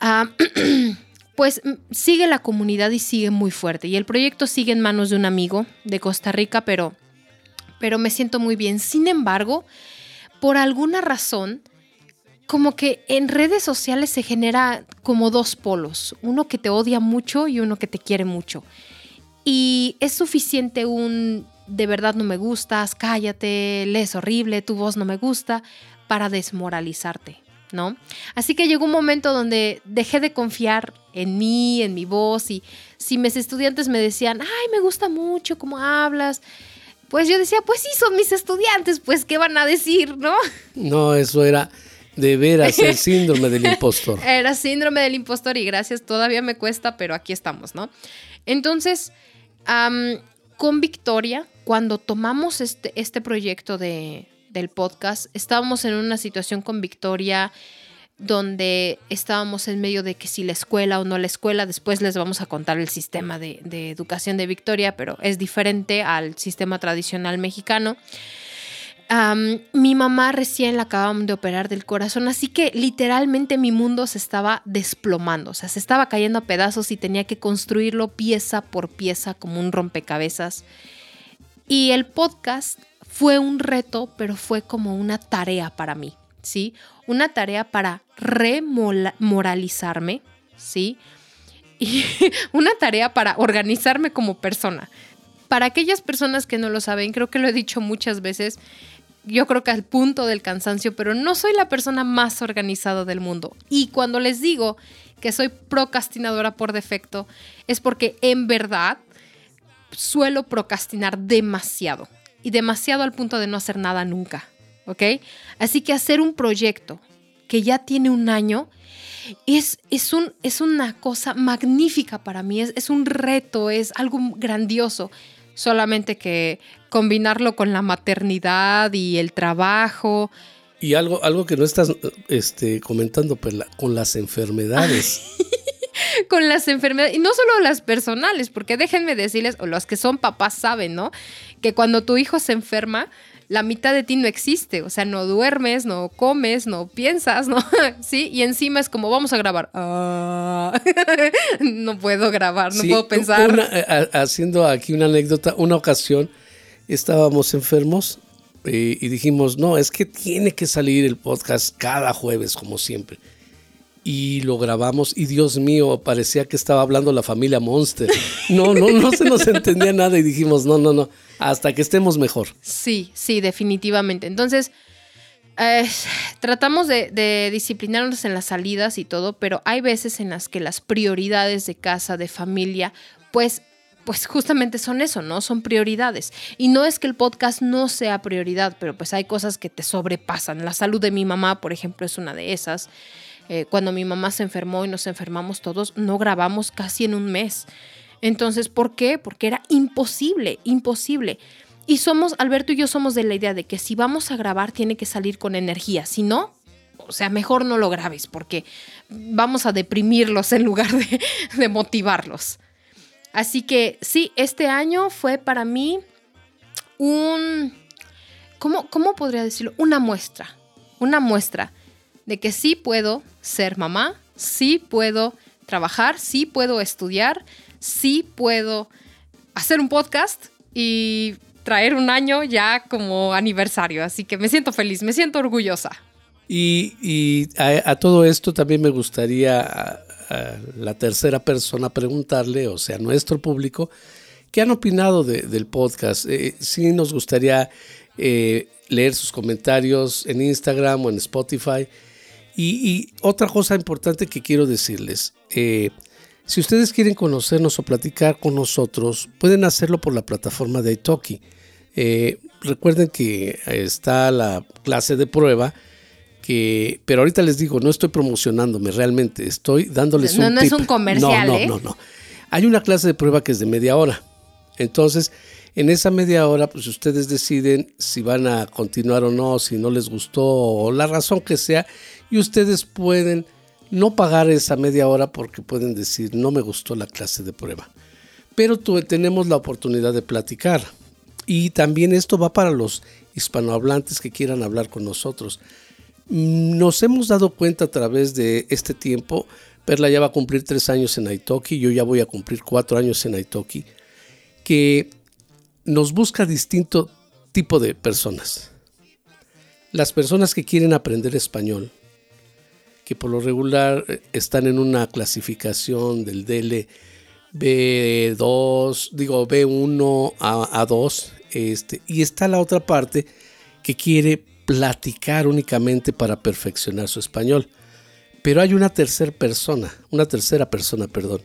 Ah, pues mm, sigue la comunidad y sigue muy fuerte. Y el proyecto sigue en manos de un amigo de Costa Rica, pero, pero me siento muy bien. Sin embargo, por alguna razón, como que en redes sociales se genera como dos polos, uno que te odia mucho y uno que te quiere mucho. Y es suficiente un de verdad no me gustas, cállate, lees horrible, tu voz no me gusta, para desmoralizarte. ¿no? Así que llegó un momento donde dejé de confiar en mí, en mi voz, y si mis estudiantes me decían, ay, me gusta mucho cómo hablas, pues yo decía, pues sí, son mis estudiantes, pues ¿qué van a decir, no? No, eso era de veras el síndrome del impostor. Era síndrome del impostor y gracias, todavía me cuesta, pero aquí estamos, ¿no? Entonces, con Victoria, cuando tomamos este, este proyecto de, del podcast, estábamos en una situación con Victoria donde estábamos en medio de que si la escuela o no la escuela, después les vamos a contar el sistema de, educación de Victoria, pero es diferente al sistema tradicional mexicano. Mi mamá recién la acababan de operar del corazón, así que literalmente mi mundo se estaba desplomando, o sea, se estaba cayendo a pedazos y tenía que construirlo pieza por pieza como un rompecabezas. Y el podcast fue un reto, pero fue como una tarea para mí, ¿sí? Una tarea para remoralizarme, ¿sí? Y una tarea para organizarme como persona. Para aquellas personas que no lo saben, creo que lo he dicho muchas veces, yo creo que al punto del cansancio, pero no soy la persona más organizada del mundo. Y cuando les digo que soy procrastinadora por defecto, es porque en verdad suelo procrastinar demasiado y demasiado al punto de no hacer nada nunca, ¿ok? Así que hacer un proyecto que ya tiene un año es, es, un, es una cosa magnífica para mí, es, es un reto, es algo grandioso, solamente que combinarlo con la maternidad y el trabajo. Y algo, algo que no estás este, comentando, pues, con las enfermedades. con las enfermedades, y no solo las personales, porque déjenme decirles, o los que son papás saben, ¿no? Que cuando tu hijo se enferma, la mitad de ti no existe, o sea, no duermes, no comes, no piensas, ¿no? Sí, y encima es como, vamos a grabar. Ah, no puedo grabar, no puedo pensar. Eh, haciendo aquí una anécdota, una ocasión estábamos enfermos eh, y dijimos, no, es que tiene que salir el podcast cada jueves, como siempre y lo grabamos y Dios mío, parecía que estaba hablando la familia Monster. No, no, no se nos entendía nada y dijimos, no, no, no, hasta que estemos mejor. Sí, sí, definitivamente. Entonces, eh, tratamos de, disciplinarnos en las salidas y todo, pero hay veces en las que las prioridades de casa, de familia, pues... Pues justamente son eso, ¿no? Son prioridades. Y no es que el podcast no sea prioridad, pero pues hay cosas que te sobrepasan. La salud de mi mamá, por ejemplo, es una de esas. Eh, cuando mi mamá se enfermó y nos enfermamos todos, no grabamos casi en un mes. Entonces, ¿por qué? Porque era imposible, imposible. Y somos, Alberto y yo somos de la idea de que si vamos a grabar tiene que salir con energía, si no, o sea, mejor no lo grabes porque vamos a deprimirlos en lugar de, motivarlos. Así que sí, este año fue para mí un, ¿cómo, ¿cómo podría decirlo? Una muestra, una muestra de que sí puedo ser mamá, sí puedo trabajar, sí puedo estudiar, sí puedo hacer un podcast y traer un año ya como aniversario. Así que me siento feliz, me siento orgullosa. Y, a, todo esto también me gustaría a, la tercera persona preguntarle, o sea, nuestro público, ¿qué han opinado del podcast? Eh, sí nos gustaría eh, leer sus comentarios en Instagram o en Spotify. Y, otra cosa importante que quiero decirles, eh, si ustedes quieren conocernos o platicar con nosotros, pueden hacerlo por la plataforma de Italki. Eh, recuerden que está la clase de prueba, que, pero ahorita les digo, no estoy promocionándome realmente, estoy dándoles no, un No es un comercial, no, ¿eh? No, no, Hay una clase de prueba que es de media hora. Entonces, en esa media hora, pues ustedes deciden si van a continuar o no, si no les gustó o la razón que sea, y ustedes pueden no pagar esa media hora porque pueden decir, no me gustó la clase de prueba. Pero tenemos la oportunidad de platicar. Y también esto va para los hispanohablantes que quieran hablar con nosotros. Nos hemos dado cuenta a través de este tiempo, Perla ya va a cumplir tres años en Aitoki, yo ya voy a cumplir cuatro años en Aitoki, que nos busca distinto tipo de personas. Las personas que quieren aprender español, que por lo regular eh, están en una clasificación del DL B2, digo B1 a, A2, este, y está la otra parte que quiere platicar únicamente para perfeccionar su español. Pero hay una tercera persona, una tercera persona, perdón,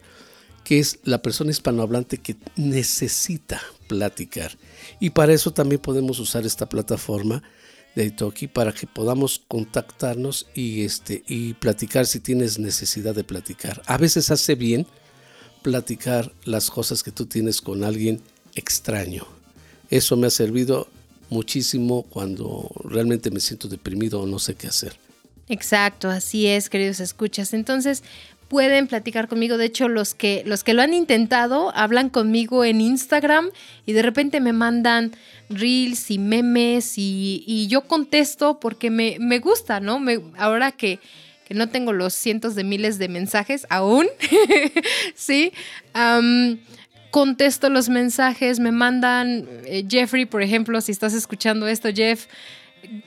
que es la persona hispanohablante que necesita platicar. Y para eso también podemos usar esta plataforma de Italki para que podamos contactarnos y, este, y platicar si tienes necesidad de platicar. A veces hace bien platicar las cosas que tú tienes con alguien extraño. Eso me ha servido muchísimo cuando realmente me siento deprimido o no sé qué hacer. Exacto, así es, queridos escuchas. Entonces, pueden platicar conmigo. De hecho, los que, los que lo han intentado hablan conmigo en Instagram y de repente me mandan reels y memes y, yo contesto porque me, me gusta, ¿no? Me, ahora que, que, no tengo los cientos de miles de mensajes aún, ¿sí? contesto los mensajes, me mandan, eh, Jeffrey, por ejemplo, si estás escuchando esto, Jeff,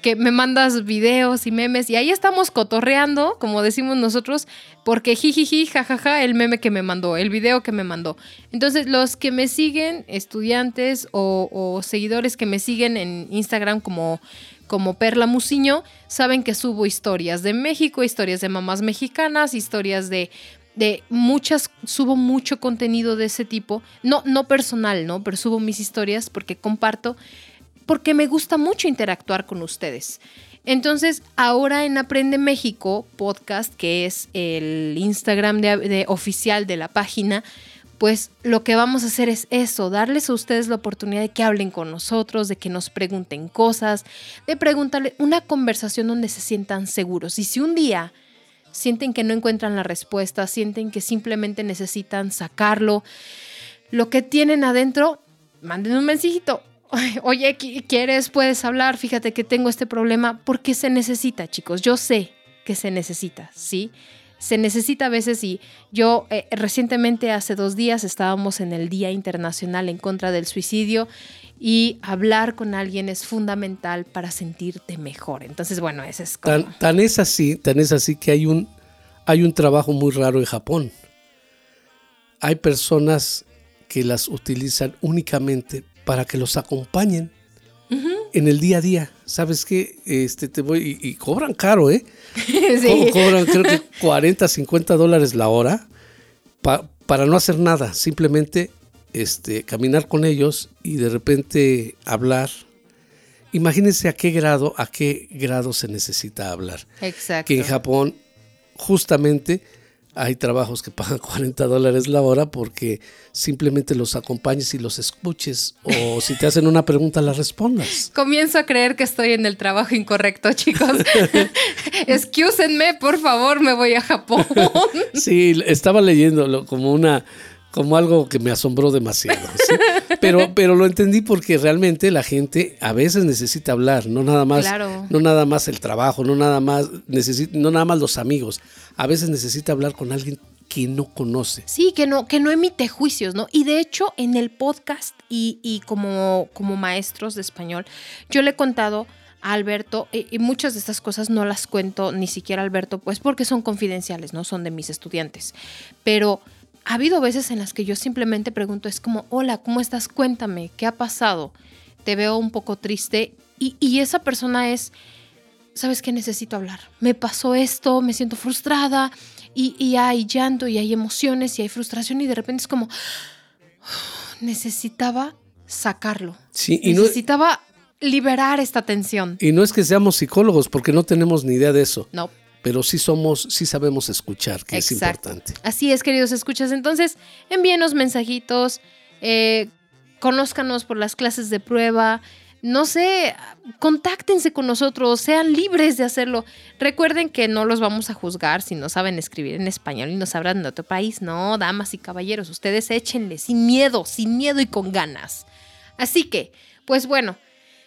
que me mandas videos y memes y ahí estamos cotorreando, como decimos nosotros, porque jijiji, jajaja, el meme que me mandó, el video que me mandó. Entonces, los que me siguen, estudiantes o, seguidores que me siguen en Instagram como, como Perla Musiño, saben que subo historias de México, historias de mamás mexicanas, historias de de muchas, subo mucho contenido de ese tipo, no, no personal, ¿no? Pero subo mis historias porque comparto porque me gusta mucho interactuar con ustedes. Entonces, ahora en Aprende México podcast, que es el Instagram de, oficial de la página, pues lo que vamos a hacer es eso, darles a ustedes la oportunidad de que hablen con nosotros, de que nos pregunten cosas, de preguntarle una conversación donde se sientan seguros. Y si un día sienten que no encuentran la respuesta, sienten que simplemente necesitan sacarlo, lo que tienen adentro, manden un mensajito oye, ¿quieres? Puedes hablar, fíjate que tengo este problema, porque se necesita, chicos, yo sé que se necesita, ¿sí? Se necesita a veces y yo eh, recientemente, hace dos días, estábamos en el Día Internacional en contra del Suicidio y hablar con alguien es fundamental para sentirte mejor. Entonces, bueno, ese es como... Tan, tan es así, tan es así que hay un, hay un trabajo muy raro en Japón. Hay personas que las utilizan únicamente para que los acompañen en el día a día. ¿Sabes qué? Este, te voy, y, cobran caro, ¿eh? sí. cobran creo que 40, 50 dólares la hora para no hacer nada, simplemente este, caminar con ellos y de repente hablar. Imagínense a qué grado, a qué grado se necesita hablar. Exacto. Que en Japón, justamente, hay trabajos que pagan 40 dólares la hora porque simplemente los acompañes y los escuches o si te hacen una pregunta la respondas. Comienzo a creer que estoy en el trabajo incorrecto, chicos. Excúsenme, por favor, me voy a Japón. sí, estaba leyéndolo como una como algo que me asombró demasiado. Pero, pero lo entendí porque realmente la gente a veces necesita hablar, no nada más, no nada más el trabajo, no nada más no nada más los amigos. A veces necesita hablar con alguien que no conoce. Sí, que no, que no emite juicios, ¿no? Y de hecho, en el podcast y, como, como maestros de español, yo le he contado a Alberto, y, y, muchas de estas cosas no las cuento ni siquiera a Alberto, pues porque son confidenciales, ¿no? Son de mis estudiantes. Pero ha habido veces en las que yo simplemente pregunto, es como, hola, ¿cómo estás? Cuéntame, ¿qué ha pasado? Te veo un poco triste Y, y esa persona es, ¿sabes qué? Necesito hablar. Me pasó esto, me siento frustrada y, y hay llanto y hay emociones y hay frustración y de repente es como, necesitaba sacarlo. Sí, y no- necesitaba liberar esta tensión. Y no es que seamos psicólogos, porque no tenemos ni idea de eso. No. Pero sí somos, sí sabemos escuchar, que es importante. Así es, queridos escuchas. Entonces, envíenos mensajitos, eh, conózcanos por las clases de prueba. No sé, contáctense con nosotros, sean libres de hacerlo. Recuerden que no los vamos a juzgar si no saben escribir en español y no sabrán de otro país. No, damas y caballeros, ustedes échenle sin miedo, sin miedo y con ganas. Así que, pues bueno,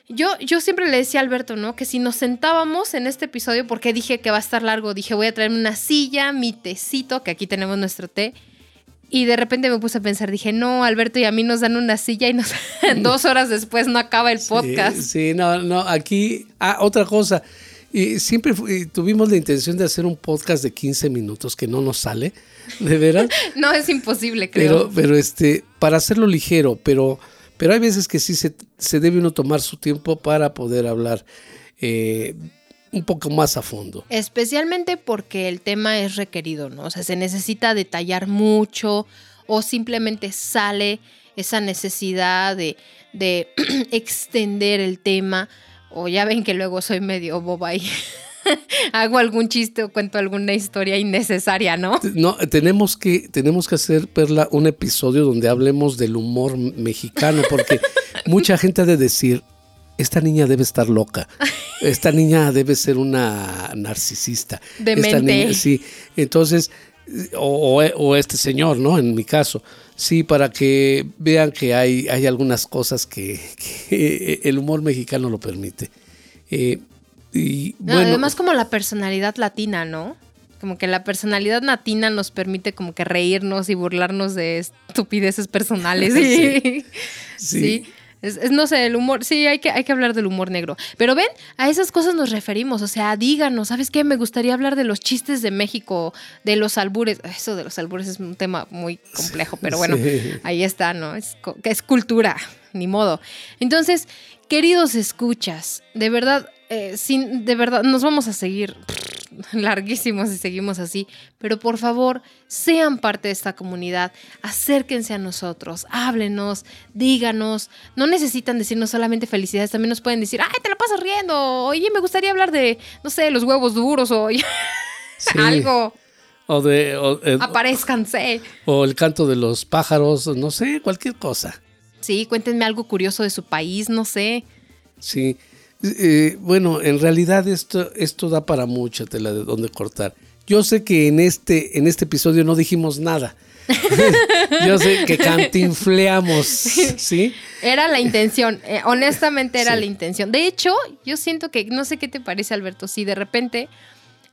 yo, yo siempre le decía a Alberto, ¿no? Que si nos sentábamos en este episodio, porque dije que va a estar largo, dije voy a traerme una silla, mi tecito, que aquí tenemos nuestro té. Y de repente me puse a pensar, dije, no, Alberto y a mí nos dan una silla y nos, dos horas después no acaba el podcast. Sí, sí, no, no, aquí, ah, otra cosa. Y siempre y tuvimos la intención de hacer un podcast de 15 minutos que no nos sale, de veras. No es imposible, creo. Pero, pero este, para hacerlo ligero, pero, pero hay veces que sí se, se debe uno tomar su tiempo para poder hablar eh, un poco más a fondo. Especialmente porque el tema es requerido, ¿no? O sea, se necesita detallar mucho o simplemente sale esa necesidad de, de extender el tema. O ya ven que luego soy medio boba y hago algún chiste o cuento alguna historia innecesaria, ¿no? No, tenemos que, tenemos que hacer, Perla, un episodio donde hablemos del humor mexicano, porque mucha gente ha de decir, esta niña debe estar loca, esta niña debe ser una narcisista. Esta Demente. niña- sí, entonces, o, o- o este señor, ¿no? En mi caso, sí, para que vean que hay, hay algunas cosas que, que el humor mexicano lo permite. Eh, y No, bueno, además como la personalidad latina, ¿no? Como que la personalidad latina nos permite como que reírnos y burlarnos de estupideces personales. Sí. Sí. sí. Es, es, no sé, el humor, sí, hay que, hay que hablar del humor negro. Pero ven, a esas cosas nos referimos. O sea, díganos, ¿sabes qué? Me gustaría hablar de los chistes de México, de los albures. Eso de los albures es un tema muy complejo, pero bueno, Sí. ahí está, ¿no? Es, es cultura, ni modo. Entonces, queridos escuchas, de verdad, eh, sin, de verdad, nos vamos a seguir larguísimos si seguimos así, pero por favor, sean parte de esta comunidad, acérquense a nosotros, háblenos, díganos, no necesitan decirnos solamente felicidades, también nos pueden decir, ay, te la pasas riendo, oye, me gustaría hablar de, no sé, los huevos duros o Sí. algo, o de, o- eh, aparezcanse. o el canto de los pájaros, no sé, cualquier cosa. Sí, cuéntenme algo curioso de su país, no sé. Sí. Eh, bueno, en realidad esto, esto da para mucha tela de dónde cortar. Yo sé que en este, en este episodio no dijimos nada. Yo sé que cantinfleamos, ¿sí? Era la intención, eh, honestamente era Sí. la intención. De hecho, yo siento que, no sé qué te parece, Alberto, si de repente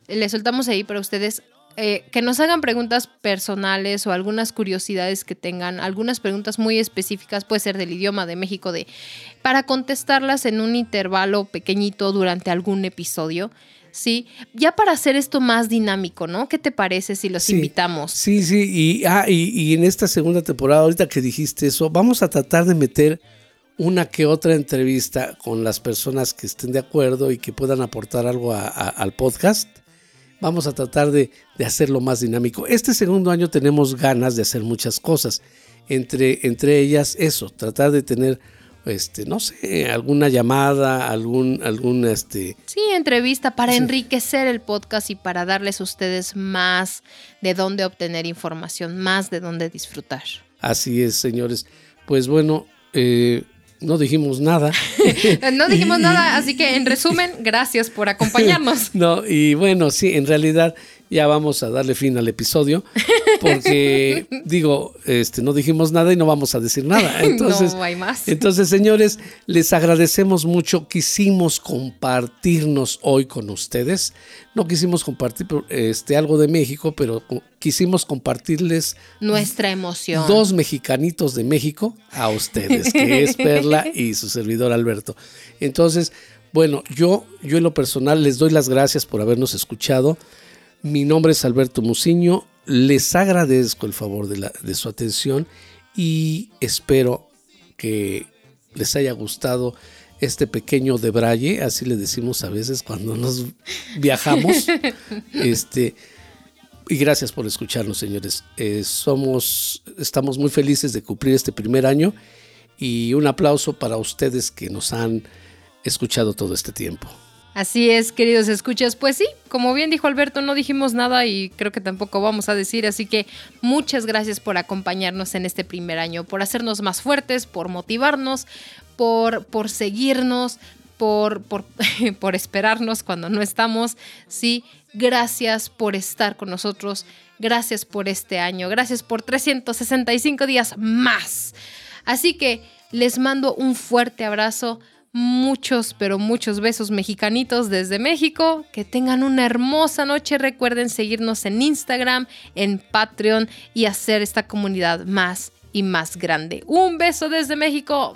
le soltamos ahí para ustedes eh, que nos hagan preguntas personales o algunas curiosidades que tengan, algunas preguntas muy específicas, puede ser del idioma de México, de para contestarlas en un intervalo pequeñito durante algún episodio. Sí, ya para hacer esto más dinámico, ¿no? ¿Qué te parece si los Sí. invitamos? Sí, sí, y, ah, y, y en esta segunda temporada, ahorita que dijiste eso, vamos a tratar de meter una que otra entrevista con las personas que estén de acuerdo y que puedan aportar algo a- a- al podcast. Vamos a tratar de, de hacerlo más dinámico. Este segundo año tenemos ganas de hacer muchas cosas. Entre, entre ellas, eso, tratar de tener, este, no sé, alguna llamada, algún, algún, este, Sí, entrevista para enriquecer el podcast y para darles a ustedes más de dónde obtener información, más de dónde disfrutar. así es, señores. Pues bueno, eh, no dijimos nada. No dijimos nada, así que en resumen, gracias por acompañarnos. No, y bueno, sí, en realidad ya vamos a darle fin al episodio, porque digo, este, no dijimos nada y no vamos a decir nada. Entonces, no hay más. entonces, señores, les agradecemos mucho. Quisimos compartirnos hoy con ustedes. No quisimos compartir este, algo de México, pero quisimos compartirles Nuestra emoción. dos mexicanitos de México a ustedes, que es Perla y su servidor Alberto. Entonces, bueno, yo, yo en lo personal les doy las gracias por habernos escuchado. Mi nombre es Alberto Muciño. Les agradezco el favor de, la- de su atención y espero que les haya gustado este pequeño de Braille, así le decimos a veces cuando nos viajamos. este, y gracias por escucharnos, señores. Eh, somos, estamos muy felices de cumplir este primer año y un aplauso para ustedes que nos han escuchado todo este tiempo. Así es, queridos escuchas. Pues sí, como bien dijo Alberto, no dijimos nada y creo que tampoco vamos a decir, así que muchas gracias por acompañarnos en este primer año, por hacernos más fuertes, por motivarnos, por, por seguirnos, por, por, por esperarnos cuando no estamos. Sí, gracias por estar con nosotros, gracias por este año, gracias por 365 días más. Así que les mando un fuerte abrazo muchos, pero muchos besos mexicanitos desde México. Que tengan una hermosa noche. Recuerden seguirnos en Instagram, en Patreon y hacer esta comunidad más y más grande. Un beso desde México.